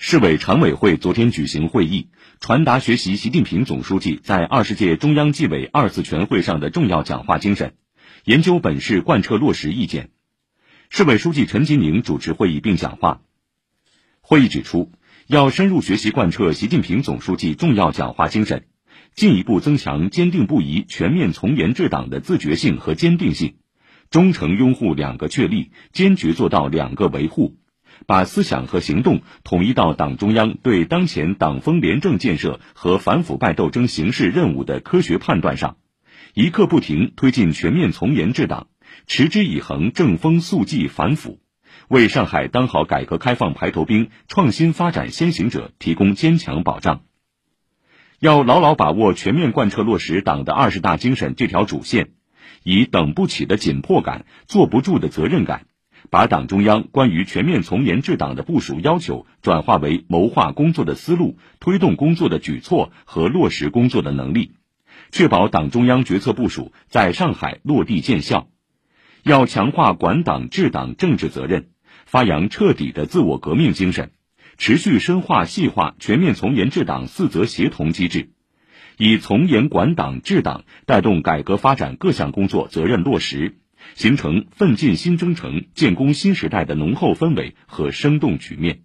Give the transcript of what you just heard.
市委常委会昨天举行会议，传达学习习近平总书记在二十届中央纪委二次全会上的重要讲话精神，研究本市贯彻落实意见。市委书记陈吉宁主持会议并讲话。会议指出，要深入学习贯彻习近平总书记重要讲话精神，进一步增强坚定不移全面从严治党的自觉性和坚定性，忠诚拥护两个确立，坚决做到两个维护，把思想和行动统一到党中央对当前党风廉政建设和反腐败斗争形势任务的科学判断上，一刻不停推进全面从严治党。持之以恒正风肃纪反腐，为上海当好改革开放排头兵、创新发展先行者提供坚强保障。要牢牢把握全面贯彻落实党的二十大精神这条主线，以等不起的紧迫感、坐不住的责任感，把党中央关于全面从严治党的部署要求转化为谋划工作的思路、推动工作的举措和落实工作的能力，确保党中央决策部署在上海落地见效。要强化管党治党政治责任，发扬彻底的自我革命精神，持续深化细化全面从严治党四责协同机制，以从严管党治党带动改革发展各项工作责任落实，形成奋进新征程、建功新时代的浓厚氛围和生动局面。